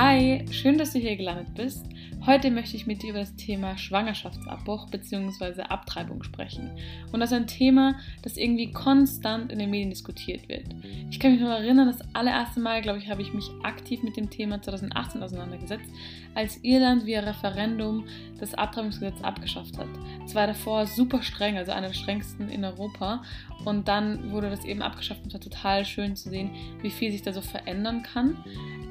Hi, schön, dass du hier gelandet bist. Heute möchte ich mit dir über das Thema Schwangerschaftsabbruch bzw. Abtreibung sprechen. Und das ist ein Thema, das irgendwie konstant in den Medien diskutiert wird. Ich kann mich noch erinnern, das allererste Mal, glaube ich, habe ich mich aktiv mit dem Thema 2018 auseinandergesetzt, als Irland via Referendum das Abtreibungsgesetz abgeschafft hat. Es war davor super streng, also einer der strengsten in Europa. Und dann wurde das eben abgeschafft und es war total schön zu sehen, wie viel sich da so verändern kann.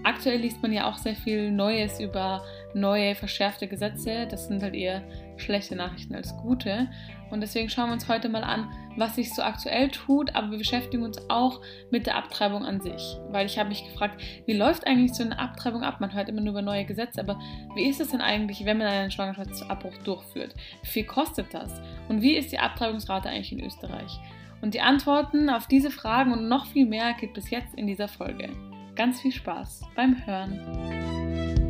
Aktuell liest man ja auch sehr viel Neues über neue verschärfte Gesetze. Das sind halt eher schlechte Nachrichten als gute. Und deswegen schauen wir uns heute mal an, was sich so aktuell tut, aber wir beschäftigen uns auch mit der Abtreibung an sich. Weil ich habe mich gefragt, wie läuft eigentlich so eine Abtreibung ab? Man hört immer nur über neue Gesetze, aber wie ist es denn eigentlich, wenn man einen Schwangerschaftsabbruch durchführt? Wie viel kostet das? Und wie ist die Abtreibungsrate eigentlich in Österreich? Und die Antworten auf diese Fragen und noch viel mehr gibt es jetzt in dieser Folge. Ganz viel Spaß beim Hören.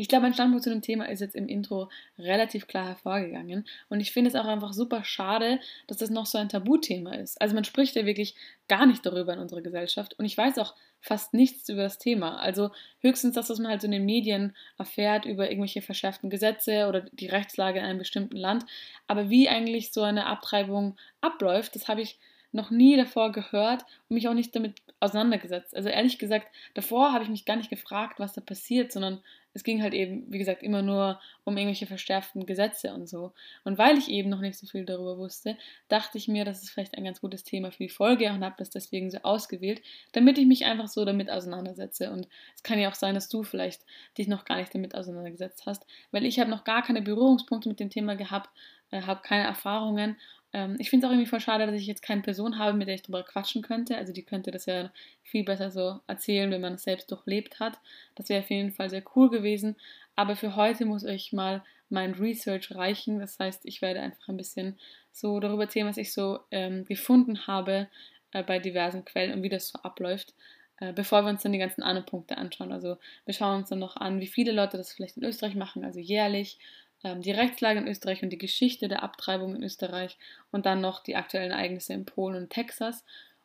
Ich glaube, mein Standpunkt zu dem Thema ist jetzt im Intro relativ klar hervorgegangen. Und ich finde es auch einfach super schade, dass das noch so ein Tabuthema ist. Also man spricht ja wirklich gar nicht darüber in unserer Gesellschaft. Und ich weiß auch fast nichts über das Thema. Also höchstens das, was man halt so in den Medien erfährt über irgendwelche verschärften Gesetze oder die Rechtslage in einem bestimmten Land. Aber wie eigentlich so eine Abtreibung abläuft, das habe ich noch nie davor gehört und mich auch nicht damit auseinandergesetzt. Also ehrlich gesagt, davor habe ich mich gar nicht gefragt, was da passiert, sondern es ging halt eben, wie gesagt, immer nur um irgendwelche verstärkten Gesetze und so. Und weil ich eben noch nicht so viel darüber wusste, dachte ich mir, das ist vielleicht ein ganz gutes Thema für die Folge und habe das deswegen so ausgewählt, damit ich mich einfach so damit auseinandersetze. Und es kann ja auch sein, dass du vielleicht dich noch gar nicht damit auseinandergesetzt hast, weil ich habe noch gar keine Berührungspunkte mit dem Thema gehabt, äh, habe keine Erfahrungen ähm, ich finde es auch irgendwie voll schade, dass ich jetzt keine Person habe, mit der ich drüber quatschen könnte. Also die könnte das ja viel besser so erzählen, wenn man es selbst durchlebt hat. Das wäre auf jeden Fall sehr cool gewesen. Aber für heute muss euch mal mein Research reichen. Das heißt, ich werde einfach ein bisschen so darüber erzählen, was ich so ähm, gefunden habe äh, bei diversen Quellen und wie das so abläuft äh, bevor wir uns dann die ganzen anderen Punkte anschauen. Also wir schauen uns dann noch an, wie viele Leute das vielleicht in Österreich machen, also jährlich, die Rechtslage in Österreich und die Geschichte der Abtreibung in Österreich und dann noch die aktuellen Ereignisse in Polen und Texas.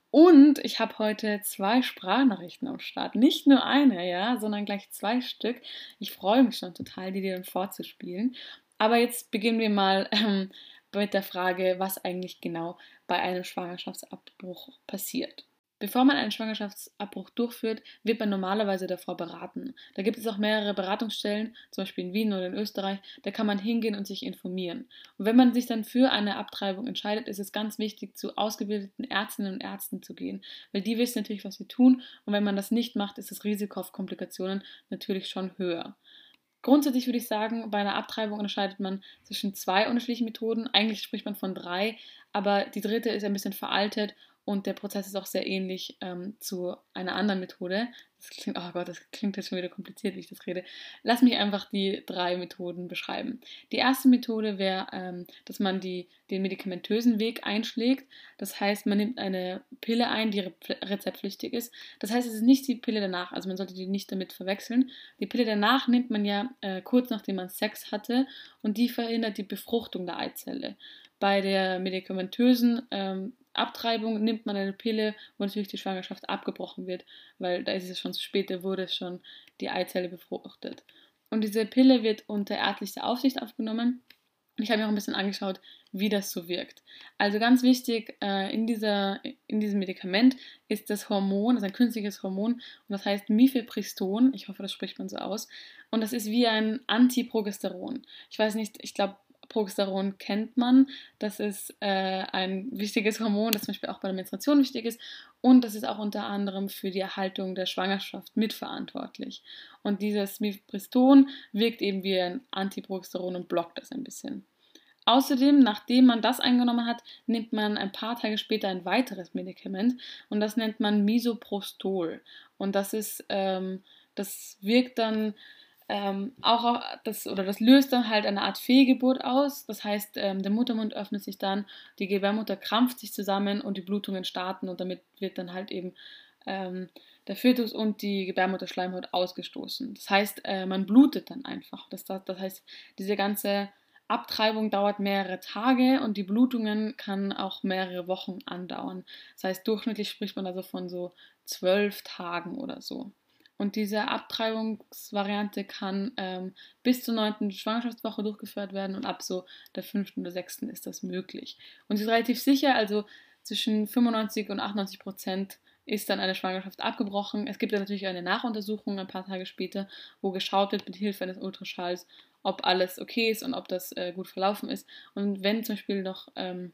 Und ich habe heute zwei Sprachnachrichten am Start. Nicht nur eine, ja, sondern gleich zwei Stück. Ich freue mich schon total, die dir dann vorzuspielen. Aber jetzt beginnen wir mal ähm, mit der Frage, was eigentlich genau bei einem Schwangerschaftsabbruch passiert. Bevor man einen Schwangerschaftsabbruch durchführt, wird man normalerweise davor beraten. Da gibt es auch mehrere Beratungsstellen, zum Beispiel in Wien oder in Österreich, da kann man hingehen und sich informieren. Und wenn man sich dann für eine Abtreibung entscheidet, ist es ganz wichtig, zu ausgebildeten Ärztinnen und Ärzten zu gehen, weil die wissen natürlich, was sie tun und wenn man das nicht macht, ist das Risiko auf Komplikationen natürlich schon höher. Grundsätzlich würde ich sagen, bei einer Abtreibung unterscheidet man zwischen zwei unterschiedlichen Methoden. Eigentlich spricht man von drei, aber die dritte ist ein bisschen veraltet und der Prozess ist auch sehr ähnlich ähm, zu einer anderen Methode. Das klingt, oh Gott, das klingt jetzt schon wieder kompliziert, wie ich das rede. Lass mich einfach die drei Methoden beschreiben. Die erste Methode wäre, ähm, dass man die, den medikamentösen Weg einschlägt. Das heißt, man nimmt eine Pille ein, die rezeptpflichtig ist. Das heißt, es ist nicht die Pille danach, also man sollte die nicht damit verwechseln. Die Pille danach nimmt man ja äh, kurz nachdem man Sex hatte und die verhindert die Befruchtung der Eizelle. Bei der medikamentösen ähm, Abtreibung nimmt man eine Pille, wo natürlich die Schwangerschaft abgebrochen wird, weil da ist es schon zu spät, da wurde schon die Eizelle befruchtet. Und diese Pille wird unter ärztlicher Aufsicht aufgenommen. Ich habe mir auch ein bisschen angeschaut, wie das so wirkt. Also ganz wichtig, äh, in, dieser, in diesem Medikament ist das Hormon, das ist ein künstliches Hormon und das heißt Mifepriston. Ich hoffe, das spricht man so aus. Und das ist wie ein Antiprogesteron. Ich weiß nicht, ich glaube, Progesteron kennt man. Das ist äh, ein wichtiges Hormon, das zum Beispiel auch bei der Menstruation wichtig ist. Und das ist auch unter anderem für die Erhaltung der Schwangerschaft mitverantwortlich. Und dieses Mifepriston wirkt eben wie ein Antiprogesteron und blockt das ein bisschen. Außerdem, nachdem man das eingenommen hat, nimmt man ein paar Tage später ein weiteres Medikament und das nennt man Misoprostol. Und das ist, ähm, das wirkt dann ähm, auch das oder das löst dann halt eine Art Fehlgeburt aus. Das heißt, ähm, der Muttermund öffnet sich dann, die Gebärmutter krampft sich zusammen und die Blutungen starten und damit wird dann halt eben ähm, der Fötus und die Gebärmutterschleimhaut ausgestoßen. Das heißt, äh, man blutet dann einfach. Das, das, das heißt, diese ganze Abtreibung dauert mehrere Tage und die Blutungen kann auch mehrere Wochen andauern. Das heißt, durchschnittlich spricht man also von so zwölf Tagen oder so. Und diese Abtreibungsvariante kann ähm, bis zur neunten Schwangerschaftswoche durchgeführt werden und ab so der fünften oder sechsten ist das möglich. Und sie ist relativ sicher, also zwischen 95 und 98 Prozent ist dann eine Schwangerschaft abgebrochen. Es gibt dann natürlich eine Nachuntersuchung ein paar Tage später, wo geschaut wird mit Hilfe eines Ultraschalls, ob alles okay ist und ob das äh, gut verlaufen ist. Und wenn zum Beispiel noch ähm,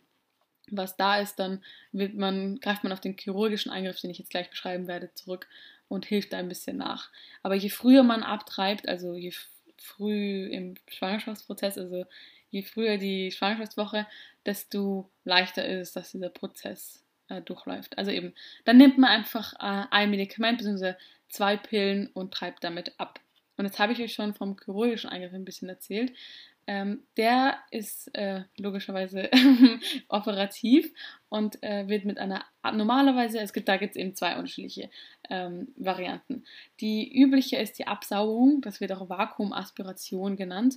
was da ist, dann man, greift man auf den chirurgischen Eingriff, den ich jetzt gleich beschreiben werde, zurück und hilft da ein bisschen nach. Aber je früher man abtreibt, also je früh im Schwangerschaftsprozess, also je früher die Schwangerschaftswoche, desto leichter ist es, dass dieser Prozess äh, durchläuft. Also eben, dann nimmt man einfach äh, ein Medikament bzw. zwei Pillen und treibt damit ab. Und jetzt habe ich euch schon vom chirurgischen Eingriff ein bisschen erzählt. Ähm, der ist äh, logischerweise operativ und äh, wird mit einer normalerweise, es gibt da gibt es eben zwei unterschiedliche ähm, Varianten. Die übliche ist die Absaugung, das wird auch Vakuumaspiration genannt.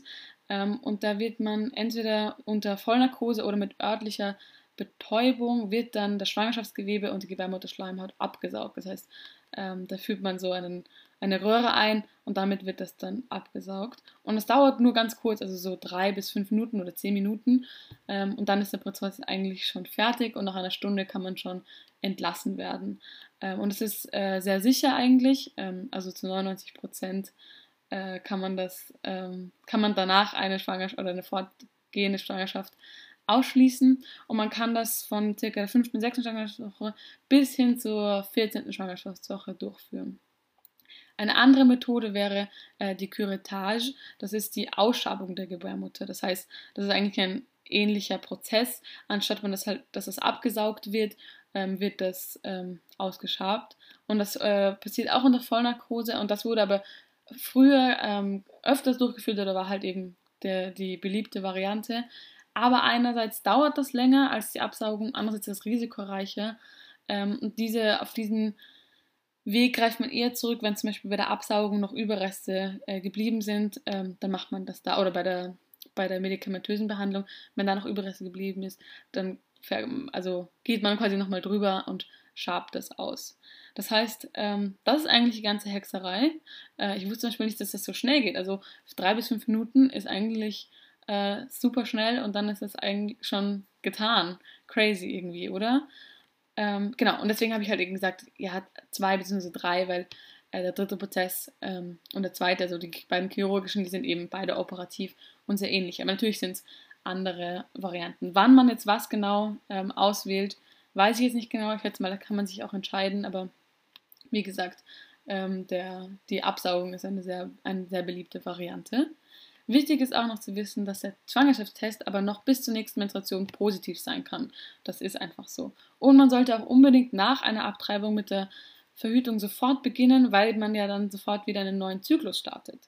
Ähm, und da wird man entweder unter Vollnarkose oder mit örtlicher Betäubung wird dann das Schwangerschaftsgewebe und die Gebärmutterschleimhaut abgesaugt. Das heißt, ähm, da führt man so einen eine Röhre ein und damit wird das dann abgesaugt. Und es dauert nur ganz kurz, also so drei bis fünf Minuten oder zehn Minuten. Ähm, und dann ist der Prozess eigentlich schon fertig und nach einer Stunde kann man schon entlassen werden. Ähm, und es ist äh, sehr sicher eigentlich, ähm, also zu 99 Prozent äh, kann man das, ähm, kann man danach eine Schwangerschaft oder eine fortgehende Schwangerschaft ausschließen und man kann das von circa der 5. 6. Schwangerschaftswoche bis hin zur 14. Schwangerschaftswoche durchführen. Eine andere Methode wäre äh, die Curettage. Das ist die Ausschabung der Gebärmutter. Das heißt, das ist eigentlich ein ähnlicher Prozess. Anstatt man das halt, dass es abgesaugt wird, ähm, wird das ähm, ausgeschabt. Und das äh, passiert auch unter Vollnarkose. Und das wurde aber früher ähm, öfters durchgeführt oder war halt eben der, die beliebte Variante. Aber einerseits dauert das länger als die Absaugung, andererseits ist es risikoreicher. Ähm, und diese, auf diesen Weg greift man eher zurück, wenn zum Beispiel bei der Absaugung noch Überreste äh, geblieben sind, ähm, dann macht man das da. Oder bei der, bei der medikamentösen Behandlung, wenn da noch Überreste geblieben ist, dann also geht man quasi nochmal drüber und schabt das aus. Das heißt, ähm, das ist eigentlich die ganze Hexerei. Äh, ich wusste zum Beispiel nicht, dass das so schnell geht. Also drei bis fünf Minuten ist eigentlich äh, super schnell und dann ist es eigentlich schon getan. Crazy irgendwie, oder? Ähm, genau, und deswegen habe ich halt eben gesagt, ja, zwei bzw. drei, weil äh, der dritte Prozess ähm, und der zweite, also die beiden chirurgischen, die sind eben beide operativ und sehr ähnlich. Aber natürlich sind es andere Varianten. Wann man jetzt was genau ähm, auswählt, weiß ich jetzt nicht genau. Ich schätze mal, da kann man sich auch entscheiden, aber wie gesagt, ähm, der, die Absaugung ist eine sehr, eine sehr beliebte Variante. Wichtig ist auch noch zu wissen, dass der Schwangerschaftstest aber noch bis zur nächsten Menstruation positiv sein kann. Das ist einfach so. Und man sollte auch unbedingt nach einer Abtreibung mit der Verhütung sofort beginnen, weil man ja dann sofort wieder einen neuen Zyklus startet.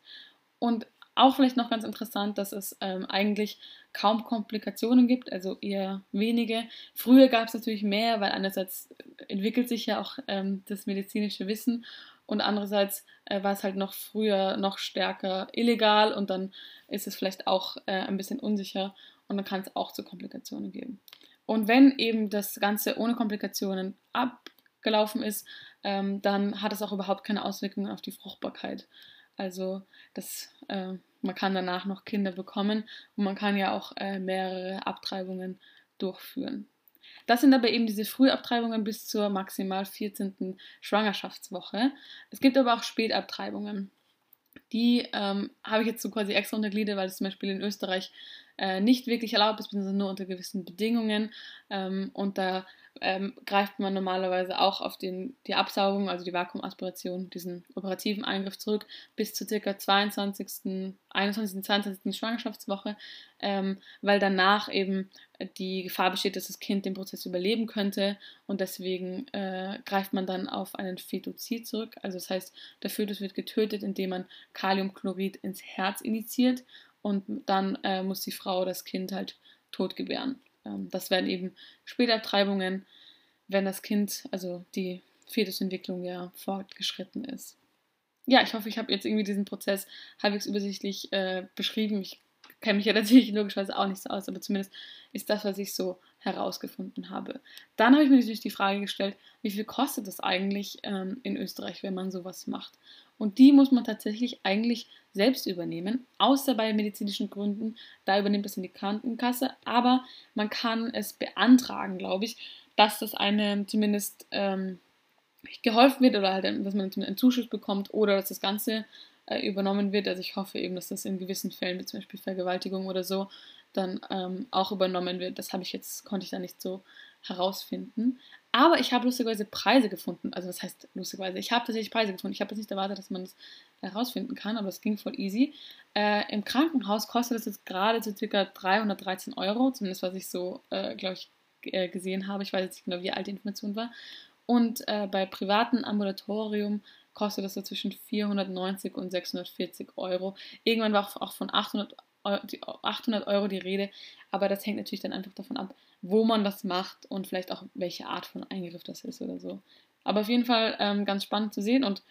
Und auch vielleicht noch ganz interessant, dass es ähm, eigentlich kaum Komplikationen gibt, also eher wenige. Früher gab es natürlich mehr, weil einerseits entwickelt sich ja auch ähm, das medizinische Wissen und andererseits äh, war es halt noch früher noch stärker illegal und dann ist es vielleicht auch äh, ein bisschen unsicher und dann kann es auch zu Komplikationen geben. Und wenn eben das Ganze ohne Komplikationen abgelaufen ist, ähm, dann hat es auch überhaupt keine Auswirkungen auf die Fruchtbarkeit. Also das, äh, man kann danach noch Kinder bekommen und man kann ja auch äh, mehrere Abtreibungen durchführen. Das sind aber eben diese Frühabtreibungen bis zur maximal 14. Schwangerschaftswoche. Es gibt aber auch Spätabtreibungen. Die ähm, habe ich jetzt so quasi extra untergliedert, weil es zum Beispiel in Österreich äh, nicht wirklich erlaubt ist, beziehungsweise nur unter gewissen Bedingungen. Ähm, und da ähm, greift man normalerweise auch auf den, die Absaugung, also die Vakuumaspiration, diesen operativen Eingriff zurück, bis zur ca. 22., 21., 22. Schwangerschaftswoche, ähm, weil danach eben die Gefahr besteht, dass das Kind den Prozess überleben könnte und deswegen äh, greift man dann auf einen Fetozid zurück. Also das heißt, der Fötus wird getötet, indem man Kaliumchlorid ins Herz initiiert und dann äh, muss die Frau das Kind halt tot gebären. Ähm, das wären eben Spätabtreibungen, wenn das Kind, also die Fetusentwicklung ja fortgeschritten ist. Ja, ich hoffe, ich habe jetzt irgendwie diesen Prozess halbwegs übersichtlich äh, beschrieben. Ich kenne mich ja natürlich logischerweise auch nicht so aus, aber zumindest ist das, was ich so herausgefunden habe. Dann habe ich mir natürlich die Frage gestellt, wie viel kostet es eigentlich ähm, in Österreich, wenn man sowas macht? Und die muss man tatsächlich eigentlich selbst übernehmen, außer bei medizinischen Gründen. Da übernimmt das in die Krankenkasse, aber man kann es beantragen, glaube ich, dass das einem zumindest ähm, geholfen wird oder halt, dass man einen Zuschuss bekommt oder dass das Ganze äh, übernommen wird. Also ich hoffe eben, dass das in gewissen Fällen, wie zum Beispiel Vergewaltigung oder so, dann ähm, auch übernommen wird. Das habe ich jetzt, konnte ich da nicht so herausfinden. Aber ich habe lustigerweise Preise gefunden. Also was heißt lustigerweise? Ich habe tatsächlich Preise gefunden. Ich habe jetzt nicht erwartet, dass man das herausfinden kann, aber es ging voll easy. Äh, Im Krankenhaus kostet es jetzt gerade so circa 313 Euro, zumindest was ich so, äh, glaube ich, äh, gesehen habe. Ich weiß jetzt nicht genau, wie alt die Information war. Und äh, bei privaten Ambulatorium kostet das so zwischen 490 und 640 Euro. Irgendwann war auch von 800 800 Euro die Rede, aber das hängt natürlich dann einfach davon ab, wo man das macht und vielleicht auch welche Art von Eingriff das ist oder so. Aber auf jeden Fall ähm, ganz spannend zu sehen und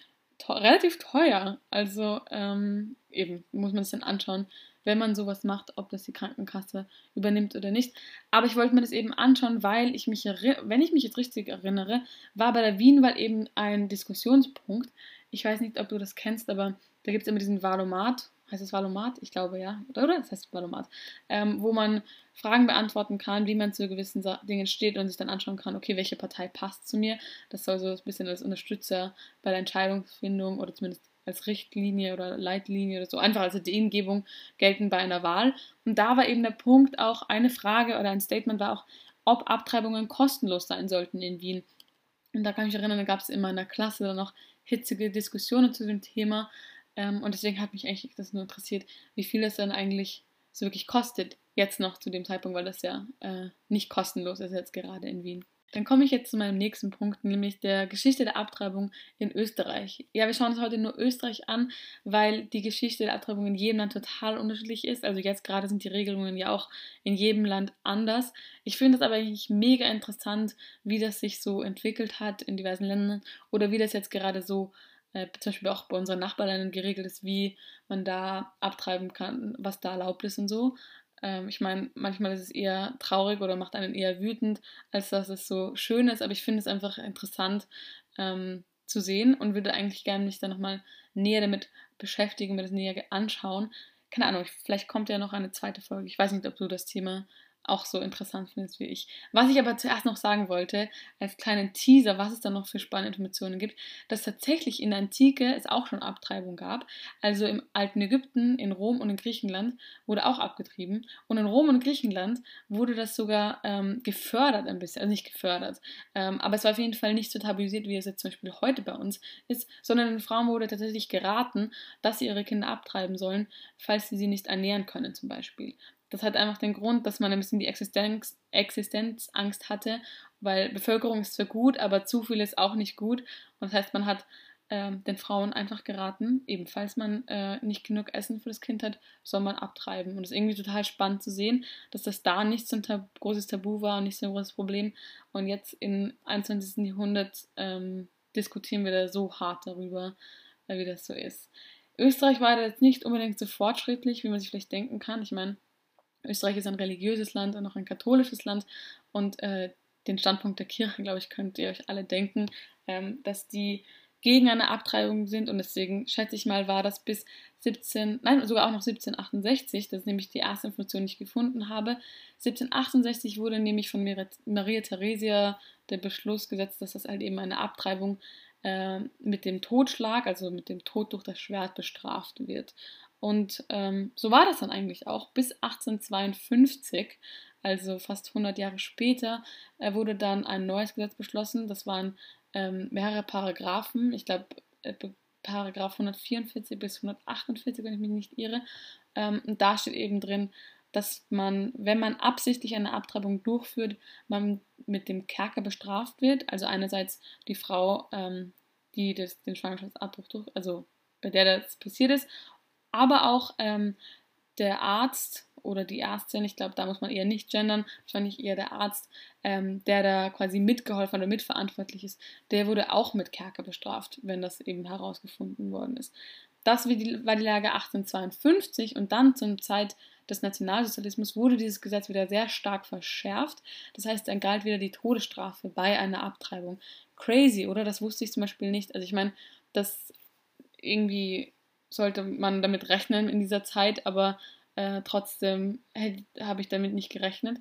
relativ teuer. Also ähm, eben muss man sich dann anschauen, wenn man sowas macht, ob das die Krankenkasse übernimmt oder nicht. Aber ich wollte mir das eben anschauen, weil ich mich, wenn ich mich jetzt richtig erinnere, war bei der Wienwahl eben ein Diskussionspunkt. Ich weiß nicht, ob du das kennst, aber da gibt es immer diesen Valomat, heißt es Valomat? Ich glaube ja, oder? Das heißt Valomat. Ähm, wo man Fragen beantworten kann, wie man zu gewissen Dingen steht und sich dann anschauen kann, okay, welche Partei passt zu mir. Das soll so ein bisschen als Unterstützer bei der Entscheidungsfindung oder zumindest als Richtlinie oder Leitlinie oder so, einfach als Ideengebung gelten bei einer Wahl. Und da war eben der Punkt auch, eine Frage oder ein Statement war auch, ob Abtreibungen kostenlos sein sollten in Wien. Und da kann ich mich erinnern, da gab es in der Klasse dann noch hitzige Diskussionen zu dem Thema. Ähm, und deswegen hat mich eigentlich das nur interessiert, wie viel es dann eigentlich so wirklich kostet, jetzt noch zu dem Zeitpunkt, weil das ja äh, nicht kostenlos ist jetzt gerade in Wien. Dann komme ich jetzt zu meinem nächsten Punkt, nämlich der Geschichte der Abtreibung in Österreich. Ja, wir schauen uns heute nur Österreich an, weil die Geschichte der Abtreibung in jedem Land total unterschiedlich ist. Also jetzt gerade sind die Regelungen ja auch in jedem Land anders. Ich finde es aber eigentlich mega interessant, wie das sich so entwickelt hat in diversen Ländern oder wie das jetzt gerade so äh, zum Beispiel auch bei unseren Nachbarländern geregelt ist, wie man da abtreiben kann, was da erlaubt ist und so. Ähm, ich meine, manchmal ist es eher traurig oder macht einen eher wütend, als dass es so schön ist, aber ich finde es einfach interessant ähm, zu sehen und würde eigentlich gerne mich da nochmal näher damit beschäftigen, mir das näher anschauen. Keine Ahnung, vielleicht kommt ja noch eine zweite Folge. Ich weiß nicht, ob du das Thema auch so interessant findest wie ich. Was ich aber zuerst noch sagen wollte, als kleinen Teaser, was es da noch für spannende Informationen gibt, dass tatsächlich in der Antike es auch schon Abtreibung gab. Also im alten Ägypten, in Rom und in Griechenland wurde auch abgetrieben. Und in Rom und Griechenland wurde das sogar ähm, gefördert ein bisschen. Also nicht gefördert, ähm, aber es war auf jeden Fall nicht so tabuisiert, wie es jetzt zum Beispiel heute bei uns ist, sondern den Frauen wurde tatsächlich geraten, dass sie ihre Kinder abtreiben sollen, falls sie sie nicht ernähren können zum Beispiel. Das hat einfach den Grund, dass man ein bisschen die Existenz, Existenzangst hatte, weil Bevölkerung ist zwar gut, aber zu viel ist auch nicht gut. Und das heißt, man hat äh, den Frauen einfach geraten, ebenfalls man äh, nicht genug Essen für das Kind hat, soll man abtreiben. Und es ist irgendwie total spannend zu sehen, dass das da nicht so ein tab großes Tabu war und nicht so ein großes Problem. Und jetzt im 21. Jahrhundert ähm, diskutieren wir da so hart darüber, äh, wie das so ist. Österreich war da jetzt nicht unbedingt so fortschrittlich, wie man sich vielleicht denken kann. Ich meine, Österreich ist ein religiöses Land und auch ein katholisches Land und äh, den Standpunkt der Kirche, glaube ich, könnt ihr euch alle denken, ähm, dass die gegen eine Abtreibung sind und deswegen schätze ich mal, war das bis 17, nein, sogar auch noch 1768, das ist nämlich die erste Information, die ich gefunden habe. 1768 wurde nämlich von Maria Theresia der Beschluss gesetzt, dass das halt eben eine Abtreibung äh, mit dem Totschlag, also mit dem Tod durch das Schwert bestraft wird. Und ähm, so war das dann eigentlich auch. Bis 1852, also fast 100 Jahre später, äh, wurde dann ein neues Gesetz beschlossen. Das waren ähm, mehrere Paragraphen. Ich glaube, äh, Paragraph 144 bis 148, wenn ich mich nicht irre. Ähm, und da steht eben drin, dass man, wenn man absichtlich eine Abtreibung durchführt, man mit dem Kerker bestraft wird. Also einerseits die Frau, ähm, die das, den Schwangerschaftsabbruch durch, also bei der das passiert ist, aber auch ähm, der Arzt oder die Ärztin, ich glaube, da muss man eher nicht gendern, wahrscheinlich eher der Arzt, ähm, der da quasi mitgeholfen oder mitverantwortlich ist, der wurde auch mit Kerker bestraft, wenn das eben herausgefunden worden ist. Das war die Lage 1852 und dann zum Zeit des Nationalsozialismus wurde dieses Gesetz wieder sehr stark verschärft. Das heißt, dann galt wieder die Todesstrafe bei einer Abtreibung. Crazy, oder? Das wusste ich zum Beispiel nicht. Also ich meine, das irgendwie sollte man damit rechnen in dieser Zeit, aber äh, trotzdem habe ich damit nicht gerechnet.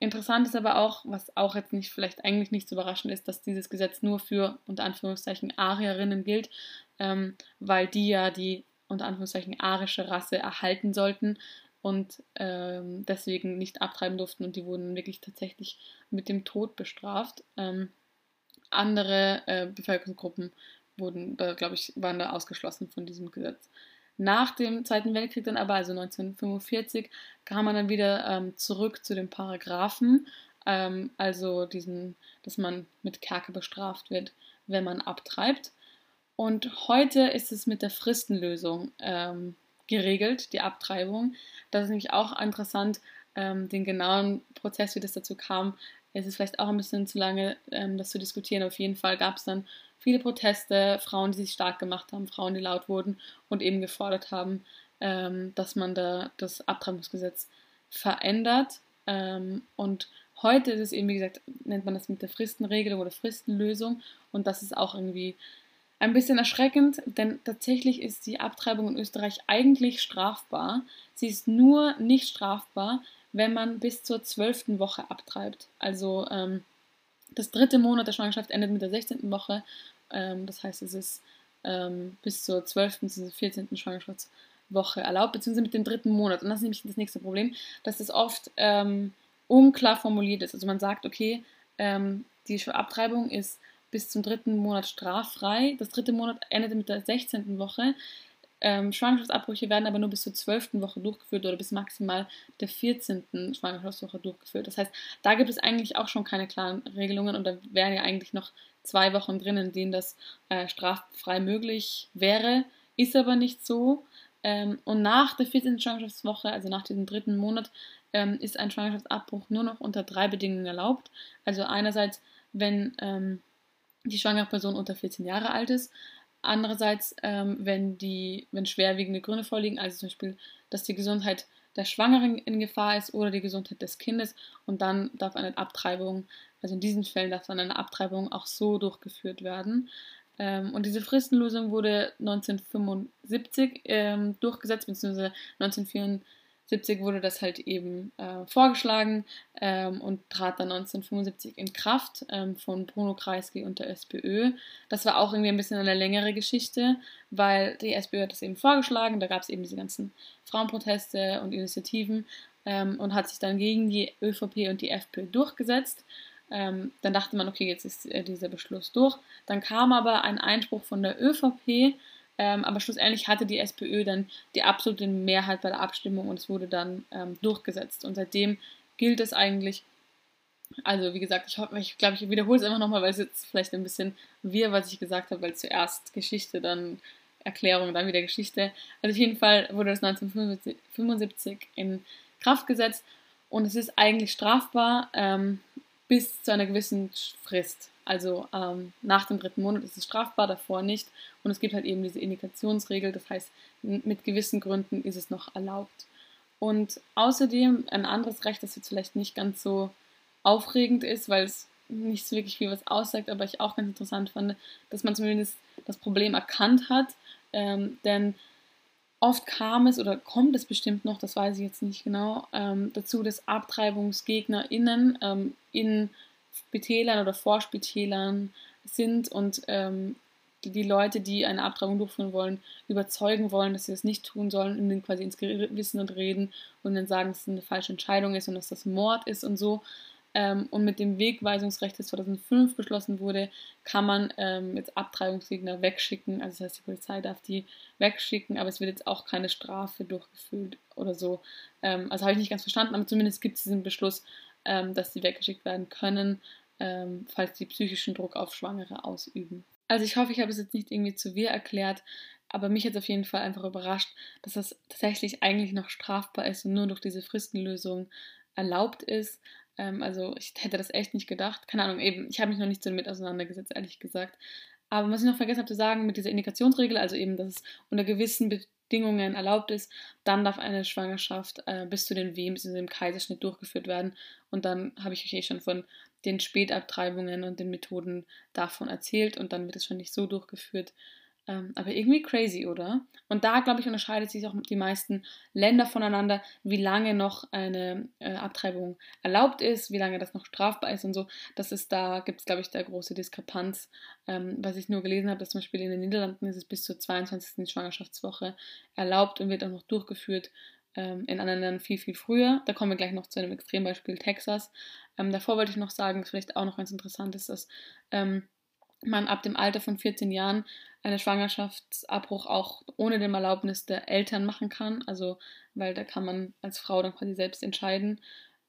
Interessant ist aber auch, was auch jetzt nicht vielleicht eigentlich nicht so überraschend ist, dass dieses Gesetz nur für unter Anführungszeichen Arierinnen gilt, ähm, weil die ja die unter Anführungszeichen arische Rasse erhalten sollten und ähm, deswegen nicht abtreiben durften und die wurden wirklich tatsächlich mit dem Tod bestraft. Ähm, andere äh, Bevölkerungsgruppen wurden, glaube ich, waren da ausgeschlossen von diesem Gesetz. Nach dem Zweiten Weltkrieg dann aber, also 1945, kam man dann wieder ähm, zurück zu den Paragraphen, ähm, also diesen, dass man mit Kerke bestraft wird, wenn man abtreibt. Und heute ist es mit der Fristenlösung ähm, geregelt, die Abtreibung. Das ist nämlich auch interessant, ähm, den genauen Prozess, wie das dazu kam. Es ist vielleicht auch ein bisschen zu lange, ähm, das zu diskutieren. Auf jeden Fall gab es dann viele Proteste, Frauen, die sich stark gemacht haben, Frauen, die laut wurden und eben gefordert haben, ähm, dass man da das Abtreibungsgesetz verändert. Ähm, und heute ist es eben, wie gesagt, nennt man das mit der Fristenregelung oder Fristenlösung. Und das ist auch irgendwie ein bisschen erschreckend, denn tatsächlich ist die Abtreibung in Österreich eigentlich strafbar. Sie ist nur nicht strafbar, wenn man bis zur zwölften Woche abtreibt. Also ähm, das dritte Monat der Schwangerschaft endet mit der 16. Woche. Ähm, das heißt, es ist ähm, bis zur 12. bis 14. Schwangerschaftswoche erlaubt, beziehungsweise mit dem dritten Monat. Und das ist nämlich das nächste Problem, dass das oft ähm, unklar formuliert ist. Also man sagt, okay, ähm, die Abtreibung ist bis zum dritten Monat straffrei. Das dritte Monat endet mit der 16. Woche. Ähm, Schwangerschaftsabbrüche werden aber nur bis zur 12. Woche durchgeführt oder bis maximal der 14. Schwangerschaftswoche durchgeführt. Das heißt, da gibt es eigentlich auch schon keine klaren Regelungen und da wären ja eigentlich noch zwei Wochen drin, in denen das äh, straffrei möglich wäre. Ist aber nicht so. Ähm, und nach der 14. Schwangerschaftswoche, also nach diesem dritten Monat, ähm, ist ein Schwangerschaftsabbruch nur noch unter drei Bedingungen erlaubt. Also einerseits, wenn ähm, die schwangere Person unter 14 Jahre alt ist, Andererseits, ähm, wenn, die, wenn schwerwiegende Gründe vorliegen, also zum Beispiel, dass die Gesundheit der Schwangeren in Gefahr ist oder die Gesundheit des Kindes und dann darf eine Abtreibung, also in diesen Fällen darf dann eine Abtreibung auch so durchgeführt werden. Ähm, und diese Fristenlösung wurde 1975 ähm, durchgesetzt, beziehungsweise 1974 70 wurde das halt eben äh, vorgeschlagen ähm, und trat dann 1975 in Kraft ähm, von Bruno Kreisky und der SPÖ. Das war auch irgendwie ein bisschen eine längere Geschichte, weil die SPÖ hat das eben vorgeschlagen, da gab es eben diese ganzen Frauenproteste und Initiativen ähm, und hat sich dann gegen die ÖVP und die FPÖ durchgesetzt. Ähm, dann dachte man, okay, jetzt ist äh, dieser Beschluss durch. Dann kam aber ein Einspruch von der ÖVP, ähm, aber schlussendlich hatte die SPÖ dann die absolute Mehrheit bei der Abstimmung und es wurde dann ähm, durchgesetzt. Und seitdem gilt es eigentlich. Also, wie gesagt, ich, ich glaube, ich wiederhole es einfach nochmal, weil es jetzt vielleicht ein bisschen wir, was ich gesagt habe, weil zuerst Geschichte, dann Erklärung, dann wieder Geschichte. Also, auf jeden Fall wurde das 1975 in Kraft gesetzt und es ist eigentlich strafbar ähm, bis zu einer gewissen Frist. Also ähm, nach dem dritten Monat ist es strafbar, davor nicht. Und es gibt halt eben diese Indikationsregel, das heißt, mit gewissen Gründen ist es noch erlaubt. Und außerdem ein anderes Recht, das jetzt vielleicht nicht ganz so aufregend ist, weil es nicht so wirklich viel was aussagt, aber ich auch ganz interessant fand, dass man zumindest das Problem erkannt hat. Ähm, denn oft kam es oder kommt es bestimmt noch, das weiß ich jetzt nicht genau, ähm, dazu, dass AbtreibungsgegnerInnen ähm, in Spitälern oder Vorspitälern sind und ähm, die, die, Leute, die eine Abtreibung durchführen wollen, überzeugen wollen, dass sie das nicht tun sollen, und dann quasi ins Gewissen und reden und dann sagen, dass es eine falsche Entscheidung ist und dass das Mord ist und so. Ähm, und mit dem Wegweisungsrecht, das 2005 beschlossen wurde, kann man ähm, jetzt Abtreibungsgegner wegschicken. Also das heißt, die Polizei darf die wegschicken, aber es wird jetzt auch keine Strafe durchgeführt oder so. Ähm, also habe ich nicht ganz verstanden, aber zumindest gibt es diesen Beschluss, ähm, dass sie weggeschickt werden können, ähm, falls sie psychischen Druck auf Schwangere ausüben. Also ich hoffe, ich habe es jetzt nicht irgendwie zu wir erklärt, aber mich hat es auf jeden Fall einfach überrascht, dass das tatsächlich eigentlich noch strafbar ist und nur durch diese Fristenlösung erlaubt ist. Ähm, also ich hätte das echt nicht gedacht. Keine Ahnung, eben, ich habe mich noch nicht so damit auseinandergesetzt, ehrlich gesagt. Aber was ich noch vergessen habe zu sagen, mit dieser Indikationsregel, also eben, dass es unter gewissen Be Bedingungen erlaubt ist, dann darf eine Schwangerschaft äh, bis zu den Wehen, bis zu dem Kaiserschnitt durchgeführt werden. Und dann habe ich euch eh schon von den Spätabtreibungen und den Methoden davon erzählt und dann wird es schon nicht so durchgeführt. Ähm, aber irgendwie crazy, oder? Und da, glaube ich, unterscheidet sich auch die meisten Länder voneinander, wie lange noch eine äh, Abtreibung erlaubt ist, wie lange das noch strafbar ist und so. Das ist da, gibt es, glaube ich, da große Diskrepanz. Ähm, was ich nur gelesen habe, dass zum Beispiel in den Niederlanden ist es bis zur 22. Schwangerschaftswoche erlaubt und wird auch noch durchgeführt. Ähm, in anderen Ländern viel, viel früher. Da kommen wir gleich noch zu einem Extrembeispiel Texas. Ähm, davor wollte ich noch sagen, was vielleicht auch noch ganz interessant ist, dass ähm, man ab dem Alter von 14 Jahren einen Schwangerschaftsabbruch auch ohne dem Erlaubnis der Eltern machen kann. Also, weil da kann man als Frau dann quasi selbst entscheiden.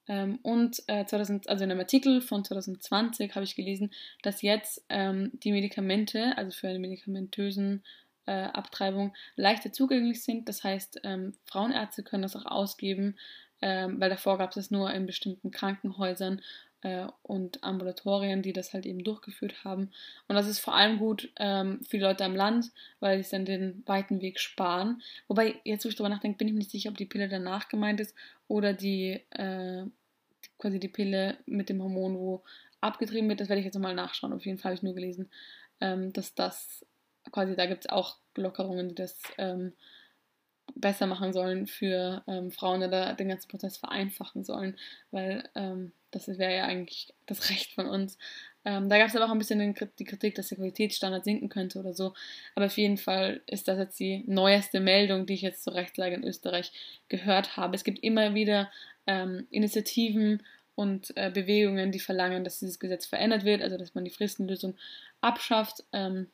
Ähm, und äh, 2000, also in einem Artikel von 2020 habe ich gelesen, dass jetzt ähm, die Medikamente, also für eine medikamentösen äh, Abtreibung, leichter zugänglich sind. Das heißt, ähm, Frauenärzte können das auch ausgeben, weil davor gab es es nur in bestimmten Krankenhäusern äh, und Ambulatorien, die das halt eben durchgeführt haben. Und das ist vor allem gut ähm, für die Leute am Land, weil sie dann den weiten Weg sparen. Wobei, jetzt wo ich darüber nachdenke, bin ich mir nicht sicher, ob die Pille danach gemeint ist oder die äh, quasi die Pille mit dem Hormon, wo abgetrieben wird. Das werde ich jetzt nochmal nachschauen. Auf jeden Fall habe ich nur gelesen, ähm, dass das quasi, da gibt es auch Lockerungen, die das ähm, besser machen sollen für ähm, Frauen oder den ganzen Prozess vereinfachen sollen, weil ähm, das wäre ja eigentlich das Recht von uns. Ähm, da gab es aber auch ein bisschen die Kritik, dass der Qualitätsstandard sinken könnte oder so. Aber auf jeden Fall ist das jetzt die neueste Meldung, die ich jetzt zur Rechtslage in Österreich gehört habe. Es gibt immer wieder ähm, Initiativen und äh, Bewegungen, die verlangen, dass dieses Gesetz verändert wird, also dass man die Fristenlösung abschafft ähm,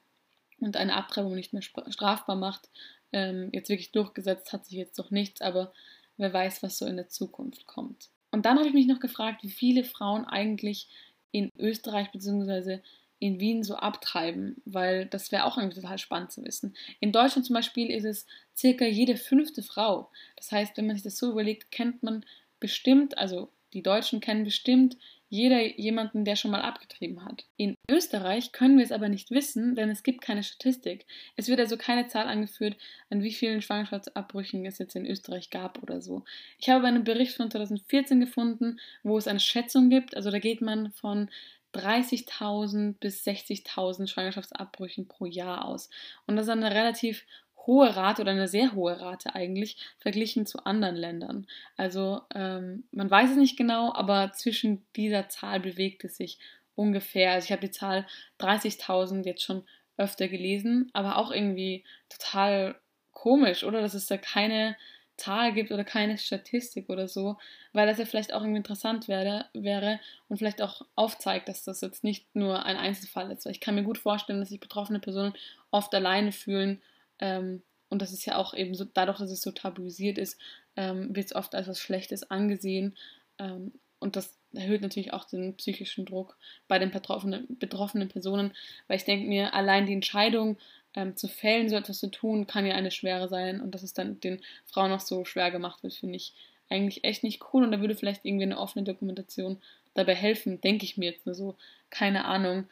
und eine Abtreibung nicht mehr strafbar macht. Ähm, jetzt wirklich durchgesetzt hat sich jetzt noch nichts, aber wer weiß, was so in der Zukunft kommt. Und dann habe ich mich noch gefragt, wie viele Frauen eigentlich in Österreich bzw. in Wien so abtreiben, weil das wäre auch irgendwie total spannend zu wissen. In Deutschland zum Beispiel ist es circa jede fünfte Frau. Das heißt, wenn man sich das so überlegt, kennt man bestimmt, also die Deutschen kennen bestimmt jeder jemanden, der schon mal abgetrieben hat. In Österreich können wir es aber nicht wissen, denn es gibt keine Statistik. Es wird also keine Zahl angeführt, an wie vielen Schwangerschaftsabbrüchen es jetzt in Österreich gab oder so. Ich habe einen Bericht von 2014 gefunden, wo es eine Schätzung gibt. Also da geht man von 30.000 bis 60.000 Schwangerschaftsabbrüchen pro Jahr aus. Und das ist eine relativ hohe Rate oder eine sehr hohe Rate eigentlich verglichen zu anderen Ländern. Also ähm, man weiß es nicht genau, aber zwischen dieser Zahl bewegt es sich ungefähr. Also ich habe die Zahl 30.000 jetzt schon öfter gelesen, aber auch irgendwie total komisch, oder? Dass es da keine Zahl gibt oder keine Statistik oder so, weil das ja vielleicht auch irgendwie interessant wäre, wäre und vielleicht auch aufzeigt, dass das jetzt nicht nur ein Einzelfall ist. Weil ich kann mir gut vorstellen, dass sich betroffene Personen oft alleine fühlen ähm, und das ist ja auch eben so, dadurch, dass es so tabuisiert ist, ähm, wird es oft als was Schlechtes angesehen. Ähm, und das erhöht natürlich auch den psychischen Druck bei den betroffenen, betroffenen Personen, weil ich denke mir, allein die Entscheidung ähm, zu fällen, so etwas zu tun, kann ja eine schwere sein. Und dass es dann den Frauen noch so schwer gemacht wird, finde ich eigentlich echt nicht cool. Und da würde vielleicht irgendwie eine offene Dokumentation dabei helfen, denke ich mir jetzt nur so. Keine Ahnung.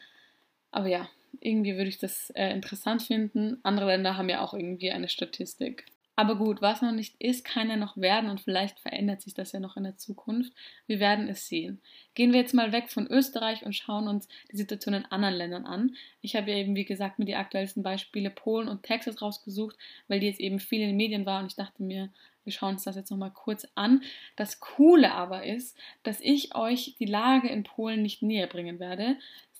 Aber ja, irgendwie würde ich das äh, interessant finden. Andere Länder haben ja auch irgendwie eine Statistik. Aber gut, was noch nicht ist, kann ja noch werden und vielleicht verändert sich das ja noch in der Zukunft. Wir werden es sehen. Gehen wir jetzt mal weg von Österreich und schauen uns die Situation in anderen Ländern an. Ich habe ja eben, wie gesagt, mir die aktuellsten Beispiele Polen und Texas rausgesucht, weil die jetzt eben viel in den Medien waren und ich dachte mir, wir schauen uns das jetzt nochmal kurz an. Das Coole aber ist, dass ich euch die Lage in Polen nicht näher bringen werde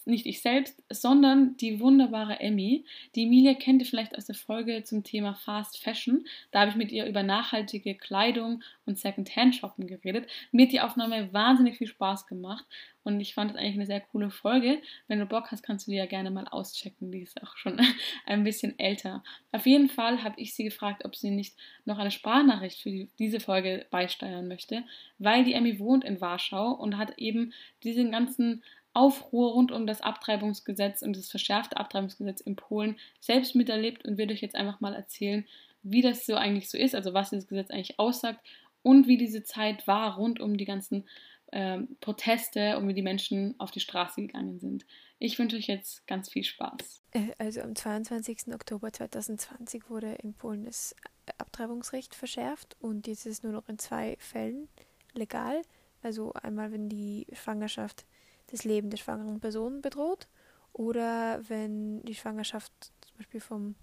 nicht ich selbst, sondern die wunderbare Emmy. Die Emilia kennt ihr vielleicht aus der Folge zum Thema Fast Fashion. Da habe ich mit ihr über nachhaltige Kleidung und Secondhand-Shoppen geredet. Mir hat die Aufnahme wahnsinnig viel Spaß gemacht und ich fand es eigentlich eine sehr coole Folge. Wenn du Bock hast, kannst du die ja gerne mal auschecken. Die ist auch schon ein bisschen älter. Auf jeden Fall habe ich sie gefragt, ob sie nicht noch eine Sprachnachricht für diese Folge beisteuern möchte, weil die Emmy wohnt in Warschau und hat eben diesen ganzen Aufruhr rund um das Abtreibungsgesetz und das verschärfte Abtreibungsgesetz in Polen selbst miterlebt und wird euch jetzt einfach mal erzählen, wie das so eigentlich so ist, also was dieses Gesetz eigentlich aussagt und wie diese Zeit war rund um die ganzen äh, Proteste und wie die Menschen auf die Straße gegangen sind. Ich wünsche euch jetzt ganz viel Spaß. Äh, also am 22. Oktober 2020 wurde in Polen das Abtreibungsrecht verschärft und jetzt ist es nur noch in zwei Fällen legal. Also einmal, wenn die Schwangerschaft das Leben der schwangeren Person bedroht oder wenn die Schwangerschaft zum Beispiel vom,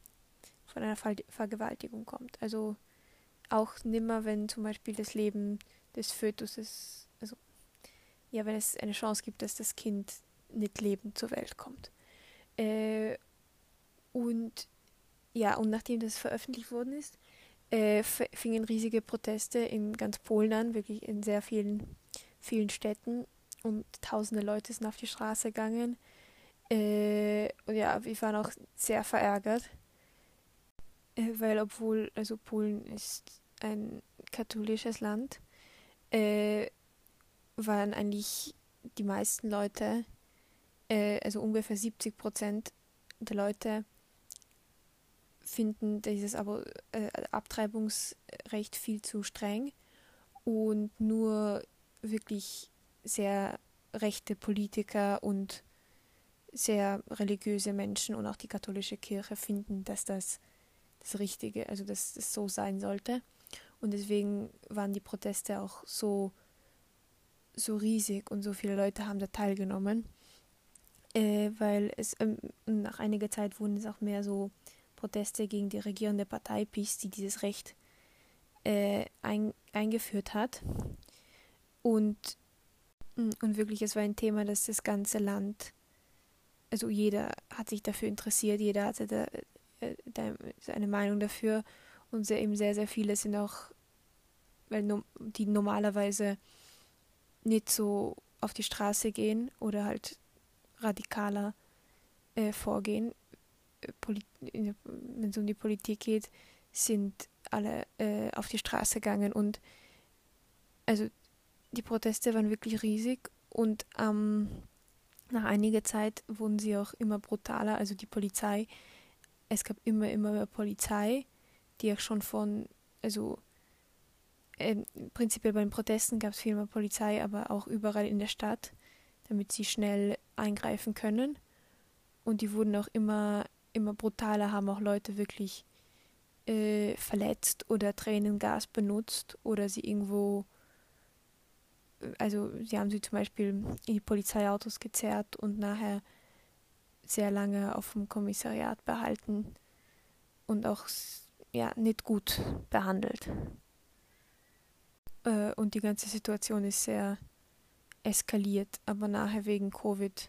von einer Ver Vergewaltigung kommt. Also auch nimmer, wenn zum Beispiel das Leben des Fötuses, also ja, wenn es eine Chance gibt, dass das Kind nicht lebend zur Welt kommt. Äh, und ja, und nachdem das veröffentlicht worden ist, äh, fingen riesige Proteste in ganz Polen an, wirklich in sehr vielen, vielen Städten und tausende Leute sind auf die Straße gegangen. Äh, und ja, wir waren auch sehr verärgert, äh, weil obwohl, also Polen ist ein katholisches Land, äh, waren eigentlich die meisten Leute, äh, also ungefähr 70 Prozent der Leute, finden dieses Abo, äh, Abtreibungsrecht viel zu streng und nur wirklich sehr rechte Politiker und sehr religiöse Menschen und auch die katholische Kirche finden, dass das das Richtige, also dass das so sein sollte. Und deswegen waren die Proteste auch so, so riesig und so viele Leute haben da teilgenommen, äh, weil es ähm, nach einiger Zeit wurden es auch mehr so Proteste gegen die regierende Partei PiS, die dieses Recht äh, ein, eingeführt hat. Und, und wirklich, es war ein Thema, das das ganze Land, also jeder hat sich dafür interessiert, jeder hatte da, äh, da eine Meinung dafür. Und sehr, eben sehr, sehr viele sind auch, weil die normalerweise nicht so auf die Straße gehen oder halt radikaler äh, vorgehen, wenn es um die Politik geht, sind alle äh, auf die Straße gegangen und also die Proteste waren wirklich riesig und ähm, nach einiger Zeit wurden sie auch immer brutaler, also die Polizei, es gab immer, immer mehr Polizei, die auch schon von, also äh, prinzipiell bei den Protesten gab es viel mehr Polizei, aber auch überall in der Stadt, damit sie schnell eingreifen können. Und die wurden auch immer immer brutaler haben auch Leute wirklich äh, verletzt oder Tränengas benutzt oder sie irgendwo, also sie haben sie zum Beispiel in die Polizeiautos gezerrt und nachher sehr lange auf dem Kommissariat behalten und auch ja, nicht gut behandelt. Äh, und die ganze Situation ist sehr eskaliert, aber nachher wegen Covid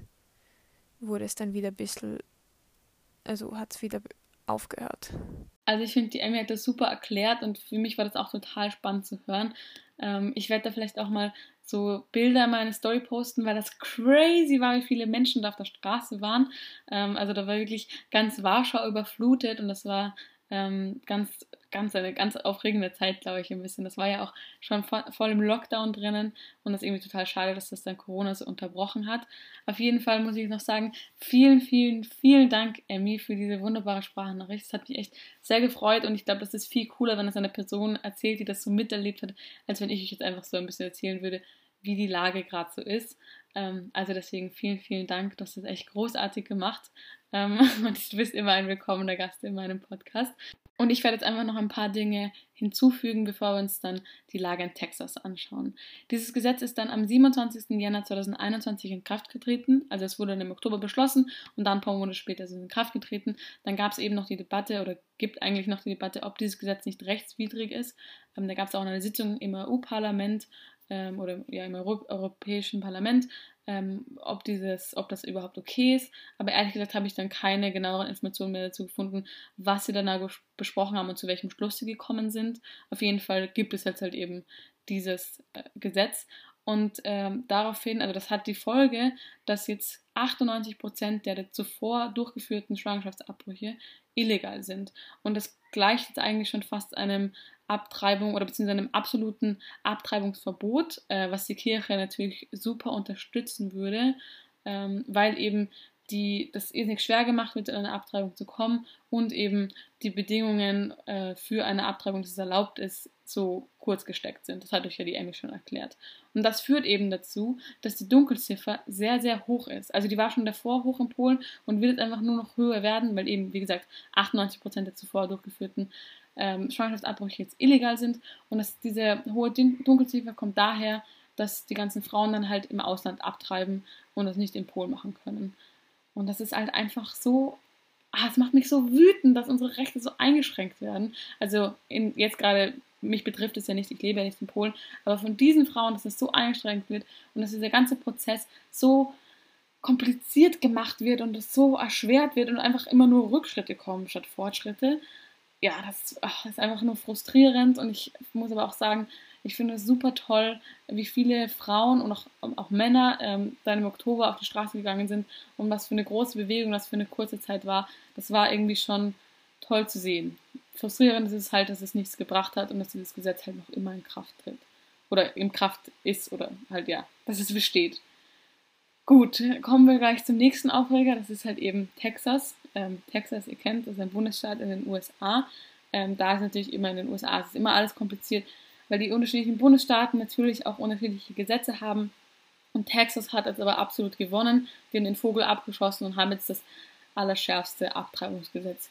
wurde es dann wieder ein bisschen also hat es wieder aufgehört. Also ich finde, die Emmy hat das super erklärt und für mich war das auch total spannend zu hören. Ähm, ich werde da vielleicht auch mal so Bilder in meine Story posten, weil das crazy war, wie viele Menschen da auf der Straße waren. Ähm, also da war wirklich ganz Warschau überflutet und das war ähm, ganz ganz eine ganz aufregende Zeit, glaube ich, ein bisschen. Das war ja auch schon voll, voll im Lockdown drinnen und das ist irgendwie total schade, dass das dann Corona so unterbrochen hat. Auf jeden Fall muss ich noch sagen, vielen, vielen, vielen Dank, Emmy, für diese wunderbare Sprachnachricht. Das hat mich echt sehr gefreut und ich glaube, das ist viel cooler, wenn es eine Person erzählt, die das so miterlebt hat, als wenn ich euch jetzt einfach so ein bisschen erzählen würde, wie die Lage gerade so ist. Ähm, also deswegen vielen, vielen Dank. Du hast das echt großartig gemacht. Ähm, und du bist immer ein willkommener Gast in meinem Podcast. Und ich werde jetzt einfach noch ein paar Dinge hinzufügen, bevor wir uns dann die Lage in Texas anschauen. Dieses Gesetz ist dann am 27. Januar 2021 in Kraft getreten. Also es wurde dann im Oktober beschlossen und dann ein paar Monate später ist es in Kraft getreten. Dann gab es eben noch die Debatte oder gibt eigentlich noch die Debatte, ob dieses Gesetz nicht rechtswidrig ist. Ähm, da gab es auch eine Sitzung im EU-Parlament ähm, oder ja, im Euro Europäischen Parlament, ähm, ob, dieses, ob das überhaupt okay ist. Aber ehrlich gesagt habe ich dann keine genaueren Informationen mehr dazu gefunden, was sie danach besprochen haben und zu welchem Schluss sie gekommen sind. Auf jeden Fall gibt es jetzt halt eben dieses äh, Gesetz. Und ähm, daraufhin, also das hat die Folge, dass jetzt 98 Prozent der zuvor durchgeführten Schwangerschaftsabbrüche illegal sind. Und das gleicht jetzt eigentlich schon fast einem Abtreibung oder beziehungsweise einem absoluten Abtreibungsverbot, äh, was die Kirche natürlich super unterstützen würde, ähm, weil eben die, das irrsinnig schwer gemacht wird, in eine Abtreibung zu kommen und eben die Bedingungen äh, für eine Abtreibung, dass es erlaubt ist, so kurz gesteckt sind. Das hat euch ja die Emmy schon erklärt. Und das führt eben dazu, dass die Dunkelziffer sehr, sehr hoch ist. Also die war schon davor hoch in Polen und wird jetzt einfach nur noch höher werden, weil eben, wie gesagt, 98% der zuvor durchgeführten ähm, Schwangerschaftsabbrüche jetzt illegal sind. Und dass diese hohe Dunkelziffer kommt daher, dass die ganzen Frauen dann halt im Ausland abtreiben und das nicht in Polen machen können. Und das ist halt einfach so, ah, es macht mich so wütend, dass unsere Rechte so eingeschränkt werden. Also in, jetzt gerade, mich betrifft es ja nicht, ich lebe ja nicht in Polen, aber von diesen Frauen, dass es so eingeschränkt wird und dass dieser ganze Prozess so kompliziert gemacht wird und es so erschwert wird und einfach immer nur Rückschritte kommen statt Fortschritte. Ja, das, ach, ist einfach nur frustrierend und ich muss aber auch sagen, ich finde es super toll, wie viele Frauen und auch, auch Männer ähm, dann im Oktober auf die Straße gegangen sind und was für eine große Bewegung das für eine kurze Zeit war. Das war irgendwie schon toll zu sehen. Frustrierend ist es halt, dass es nichts gebracht hat und dass dieses Gesetz halt noch immer in Kraft tritt. Oder in Kraft ist oder halt ja, dass es besteht. Gut, kommen wir gleich zum nächsten Aufreger. Das ist halt eben Texas. Ähm, Texas, ihr kennt, das ist ein Bundesstaat in den USA. Ähm, da ist natürlich immer in den USA, es ist immer alles kompliziert weil die unterschiedlichen Bundesstaaten natürlich auch unterschiedliche Gesetze haben. Und Texas hat jetzt aber absolut gewonnen, die haben den Vogel abgeschossen und haben jetzt das allerschärfste Abtreibungsgesetz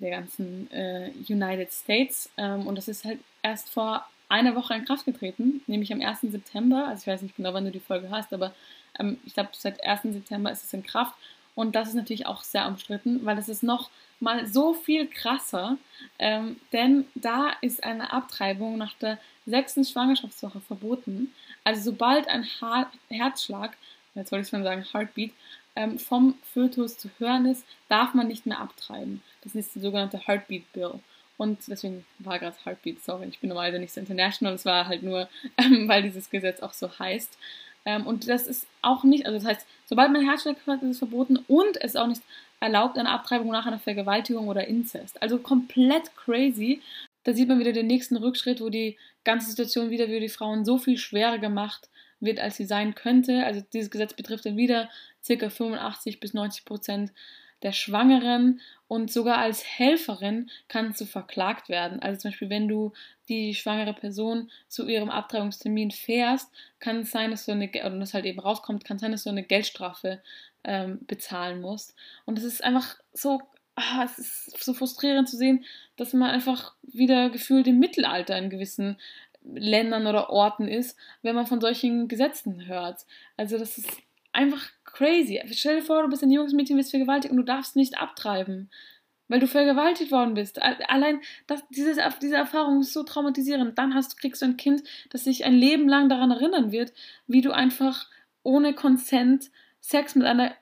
der ganzen äh, United States. Ähm, und das ist halt erst vor einer Woche in Kraft getreten, nämlich am 1. September. Also ich weiß nicht genau, wann du die Folge hast, aber ähm, ich glaube, seit 1. September ist es in Kraft. Und das ist natürlich auch sehr umstritten, weil das ist noch mal so viel krasser, ähm, denn da ist eine Abtreibung nach der sechsten Schwangerschaftswoche verboten. Also sobald ein Haar Herzschlag, jetzt wollte ich schon sagen Heartbeat, ähm, vom Fötus zu hören ist, darf man nicht mehr abtreiben. Das ist die sogenannte Heartbeat Bill. Und deswegen war gerade Heartbeat, sorry, ich bin normalerweise nicht so international, es war halt nur, ähm, weil dieses Gesetz auch so heißt. Ähm, und das ist auch nicht, also das heißt, sobald man Herzschlag hört, ist es verboten und es ist auch nicht erlaubt eine Abtreibung nach einer Vergewaltigung oder Inzest. Also komplett crazy da sieht man wieder den nächsten Rückschritt, wo die ganze Situation wieder für die Frauen so viel schwerer gemacht wird, als sie sein könnte. Also dieses Gesetz betrifft dann wieder ca. 85 bis 90 Prozent der Schwangeren und sogar als Helferin kannst du verklagt werden. Also zum Beispiel, wenn du die schwangere Person zu ihrem Abtreibungstermin fährst, kann es sein, dass du eine, oder das halt eben rauskommt, kann es sein, dass du eine Geldstrafe ähm, bezahlen musst. Und es ist einfach so ah, es ist so frustrierend zu sehen, dass man einfach wieder gefühlt im Mittelalter in gewissen Ländern oder Orten ist, wenn man von solchen Gesetzen hört. Also das ist einfach crazy. Stell dir vor, du bist ein junges Mädchen, bist vergewaltigt und du darfst nicht abtreiben, weil du vergewaltigt worden bist. Allein das, dieses, diese Erfahrung ist so traumatisierend. Dann hast, kriegst du ein Kind, das sich ein Leben lang daran erinnern wird, wie du einfach ohne Consent Sex mit einer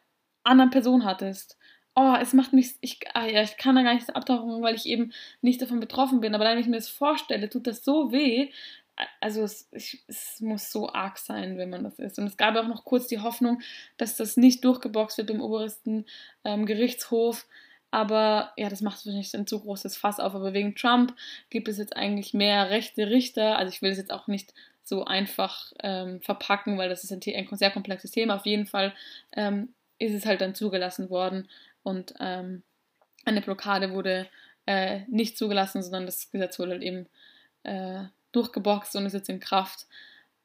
anderen Person hattest oh, es macht mich, ich, ah ja, ich kann da gar nicht abtauchen, weil ich eben nicht davon betroffen bin. Aber wenn ich mir das vorstelle, tut das so weh. Also es, ich, es muss so arg sein, wenn man das ist. Und es gab auch noch kurz die Hoffnung, dass das nicht durchgeboxt wird im obersten ähm, Gerichtshof. Aber ja, das macht wahrscheinlich ein zu großes Fass auf. Aber wegen Trump gibt es jetzt eigentlich mehr rechte Richter. Also ich will es jetzt auch nicht so einfach ähm, verpacken, weil das ist ein, ein, sehr komplexes Thema. Auf jeden Fall ähm, ist es halt dann zugelassen worden und ähm, eine Blockade wurde äh, nicht zugelassen, sondern das Gesetz wurde halt eben äh, durchgeboxt und ist jetzt in Kraft.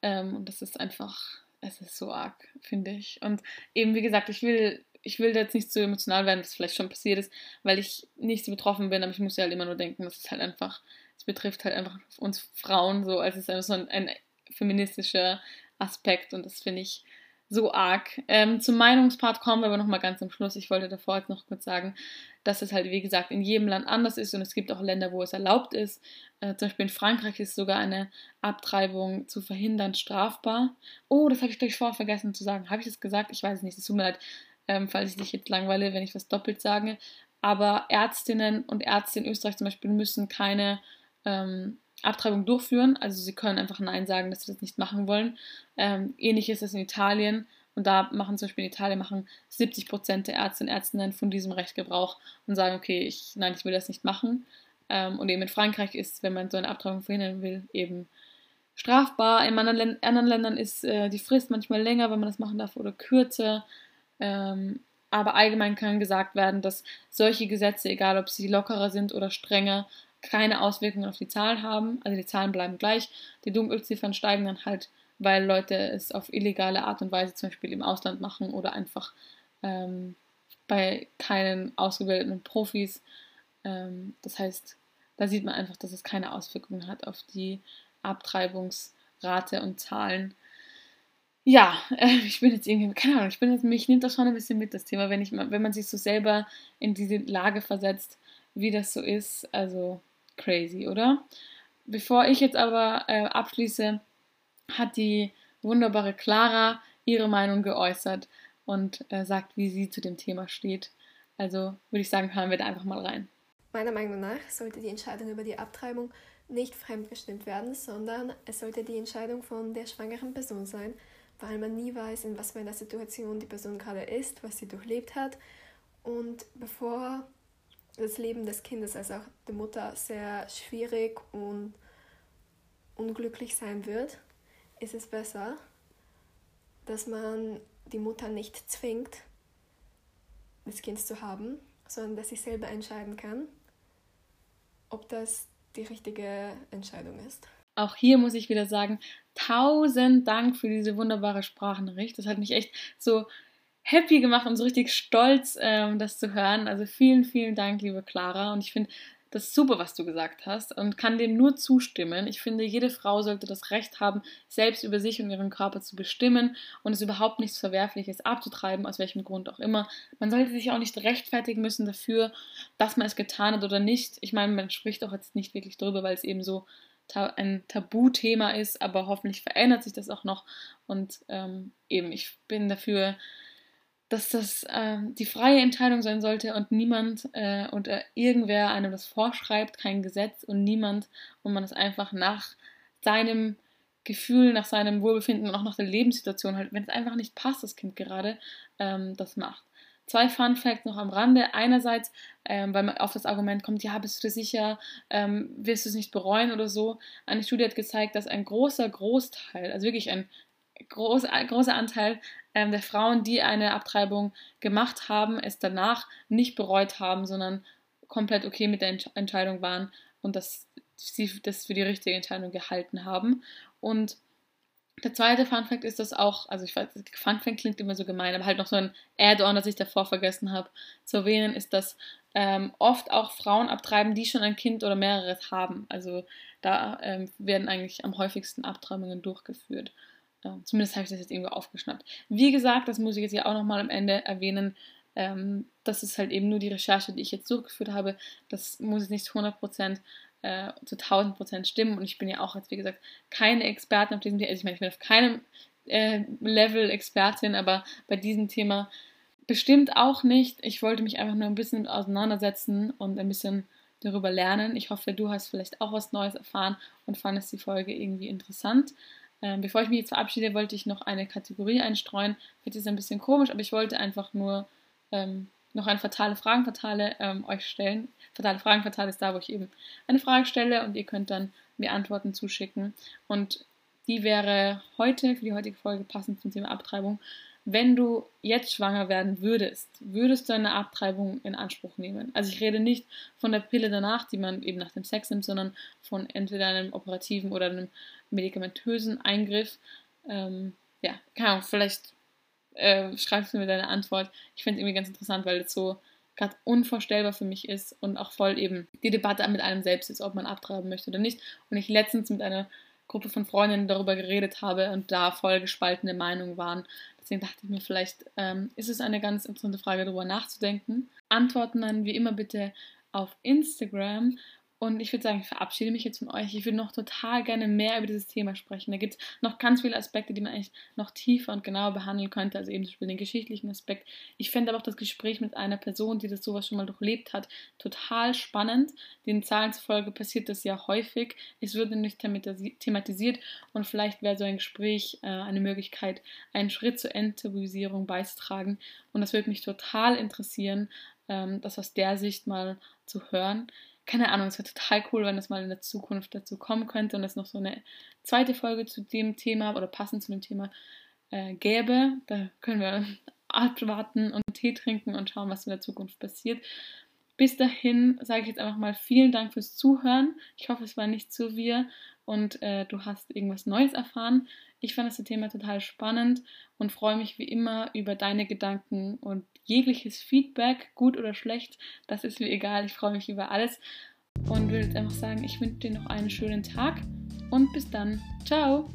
Ähm, und das ist einfach, es ist so arg, finde ich. Und eben, wie gesagt, ich will, ich will jetzt nicht so emotional werden, was vielleicht schon passiert ist, weil ich nicht so betroffen bin, aber ich muss ja halt immer nur denken, das ist halt einfach, es betrifft halt einfach uns Frauen so, als es ist einfach so ein, ein feministischer Aspekt und das finde ich so arg. Ähm, zum Meinungspart kommen wir aber nochmal ganz am Schluss. Ich wollte davor jetzt noch kurz sagen, dass es halt, wie gesagt, in jedem Land anders ist und es gibt auch Länder, wo es erlaubt ist. Äh, zum Beispiel in Frankreich ist sogar eine Abtreibung zu verhindern strafbar. Oh, das habe ich gleich vorher vergessen zu sagen. Habe ich das gesagt? Ich weiß es nicht. Es tut mir leid, ähm, falls ich dich jetzt langweile, wenn ich was doppelt sage. Aber Ärztinnen und Ärzte in Österreich zum Beispiel müssen keine ähm, Abtreibung durchführen. Also sie können einfach Nein sagen, dass sie das nicht machen wollen. Ähm, ähnlich ist es in Italien. Und da machen zum Beispiel in Italien machen 70 Prozent der Ärzte und Ärztinnen von diesem Recht Gebrauch und sagen, okay, ich, nein, ich will das nicht machen. Ähm, und eben in Frankreich ist, wenn man so eine Abtreibung verhindern will, eben strafbar. In anderen, anderen Ländern ist äh, die Frist manchmal länger, wenn man das machen darf, oder kürzer. Ähm, aber allgemein kann gesagt werden, dass solche Gesetze, egal ob sie lockerer sind oder strenger, keine Auswirkungen auf die Zahlen haben. Also die Zahlen bleiben gleich. Die Dunkelziffern steigen dann halt, weil Leute es auf illegale Art und Weise zum Beispiel im Ausland machen oder einfach ähm, bei keinen ausgebildeten Profis. Ähm, das heißt, da sieht man einfach, dass es keine Auswirkungen hat auf die Abtreibungsrate und Zahlen. Ja, äh, ich bin jetzt irgendwie, keine Ahnung, ich bin jetzt, mich nimmt das schon ein bisschen mit, das Thema, wenn, ich, wenn man sich so selber in diese Lage versetzt, wie das so ist. Also crazy, oder? Bevor ich jetzt aber äh, abschließe, hat die wunderbare Clara ihre Meinung geäußert und äh, sagt, wie sie zu dem Thema steht. Also würde ich sagen, hören wir da einfach mal rein. Meiner Meinung nach sollte die Entscheidung über die Abtreibung nicht fremdbestimmt werden, sondern es sollte die Entscheidung von der schwangeren Person sein, weil man nie weiß, in was für einer Situation die Person gerade ist, was sie durchlebt hat. Und bevor das Leben des Kindes, also auch der Mutter, sehr schwierig und unglücklich sein wird, ist es besser, dass man die Mutter nicht zwingt, das Kind zu haben, sondern dass sie selber entscheiden kann, ob das die richtige Entscheidung ist. Auch hier muss ich wieder sagen, tausend Dank für diese wunderbare Sprachnachricht. Das hat mich echt so happy gemacht und so richtig stolz, ähm, das zu hören. Also vielen, vielen Dank, liebe Clara. Und ich finde das super, was du gesagt hast und kann dem nur zustimmen. Ich finde, jede Frau sollte das Recht haben, selbst über sich und ihren Körper zu bestimmen und es überhaupt nichts Verwerfliches abzutreiben, aus welchem Grund auch immer. Man sollte sich auch nicht rechtfertigen müssen dafür, dass man es getan hat oder nicht. Ich meine, man spricht auch jetzt nicht wirklich drüber, weil es eben so ein Tabuthema ist, aber hoffentlich verändert sich das auch noch. Und ähm, eben, ich bin dafür, dass das äh, die freie Entscheidung sein sollte und niemand äh, und äh, irgendwer einem das vorschreibt, kein Gesetz und niemand und man es einfach nach seinem Gefühl, nach seinem Wohlbefinden und auch nach der Lebenssituation halt, wenn es einfach nicht passt, das Kind gerade, ähm, das macht. Zwei Fun Facts noch am Rande. Einerseits, ähm, weil man auf das Argument kommt, ja, bist du dir sicher, ähm, wirst du es nicht bereuen oder so. Eine Studie hat gezeigt, dass ein großer Großteil, also wirklich ein groß, großer Anteil ähm, der Frauen, die eine Abtreibung gemacht haben, es danach nicht bereut haben, sondern komplett okay mit der Entsch Entscheidung waren und dass sie das für die richtige Entscheidung gehalten haben. Und der zweite Funfact ist das auch, also ich weiß, Funfact klingt immer so gemein, aber halt noch so ein Add-on, das ich davor vergessen habe zu erwähnen, ist, dass ähm, oft auch Frauen abtreiben, die schon ein Kind oder mehreres haben. Also da ähm, werden eigentlich am häufigsten Abtreibungen durchgeführt. Zumindest habe ich das jetzt irgendwo aufgeschnappt. Wie gesagt, das muss ich jetzt ja auch nochmal am Ende erwähnen. Ähm, das ist halt eben nur die Recherche, die ich jetzt durchgeführt habe. Das muss jetzt nicht zu 100% äh, zu 1000% stimmen. Und ich bin ja auch jetzt, wie gesagt, keine Expertin auf diesem Thema. Also ich meine, ich bin auf keinem äh, Level Expertin, aber bei diesem Thema bestimmt auch nicht. Ich wollte mich einfach nur ein bisschen auseinandersetzen und ein bisschen darüber lernen. Ich hoffe, du hast vielleicht auch was Neues erfahren und fandest die Folge irgendwie interessant. Ähm, bevor ich mich jetzt verabschiede, wollte ich noch eine Kategorie einstreuen. Wird jetzt ein bisschen komisch, aber ich wollte einfach nur ähm, noch eine fatale Fragen fatale ähm, euch stellen. Fatale Fragen fatale ist da, wo ich eben eine Frage stelle und ihr könnt dann mir Antworten zuschicken. Und die wäre heute für die heutige Folge passend zum Thema Abtreibung. Wenn du jetzt schwanger werden würdest, würdest du eine Abtreibung in Anspruch nehmen? Also ich rede nicht von der Pille danach, die man eben nach dem Sex nimmt, sondern von entweder einem operativen oder einem medikamentösen Eingriff. Ähm, ja, keine Ahnung, vielleicht äh, schreibst du mir deine Antwort. Ich finde es irgendwie ganz interessant, weil es so gerade unvorstellbar für mich ist und auch voll eben die Debatte mit einem selbst ist, ob man abtreiben möchte oder nicht. Und ich letztens mit einer Gruppe von Freundinnen darüber geredet habe und da voll gespaltene Meinungen waren. Deswegen dachte ich mir, vielleicht ähm, ist es eine ganz interessante Frage, darüber nachzudenken. Antworten dann wie immer bitte auf Instagram und ich würde sagen, ich verabschiede mich jetzt von euch. Ich würde noch total gerne mehr über dieses Thema sprechen. Da gibt es noch ganz viele Aspekte, die man eigentlich noch tiefer und genauer behandeln könnte. Also eben zum Beispiel den geschichtlichen Aspekt. Ich fände aber auch das Gespräch mit einer Person, die das sowas schon mal durchlebt hat, total spannend. Den Zahlen zufolge passiert das ja häufig. Es wird nämlich thematisiert und vielleicht wäre so ein Gespräch äh, eine Möglichkeit, einen Schritt zur Enttabuisierung beizutragen. Und das würde mich total interessieren, ähm, das aus der Sicht mal zu hören keine Ahnung, es wäre total cool, wenn es mal in der Zukunft dazu kommen könnte und es noch so eine zweite Folge zu dem Thema oder passend zu dem Thema äh, gäbe. Da können wir abwarten und Tee trinken und schauen, was in der Zukunft passiert. Bis dahin sage ich jetzt einfach mal vielen Dank fürs Zuhören. Ich hoffe, es war nicht zu wir und äh, du hast irgendwas Neues erfahren. Ich fand das Thema total spannend und freue mich wie immer über deine Gedanken und jegliches Feedback, gut oder schlecht, das ist mir egal. Ich freue mich über alles. und würde jetzt einfach sagen, ich wünsche dir noch einen schönen Tag und bis dann. Ciao!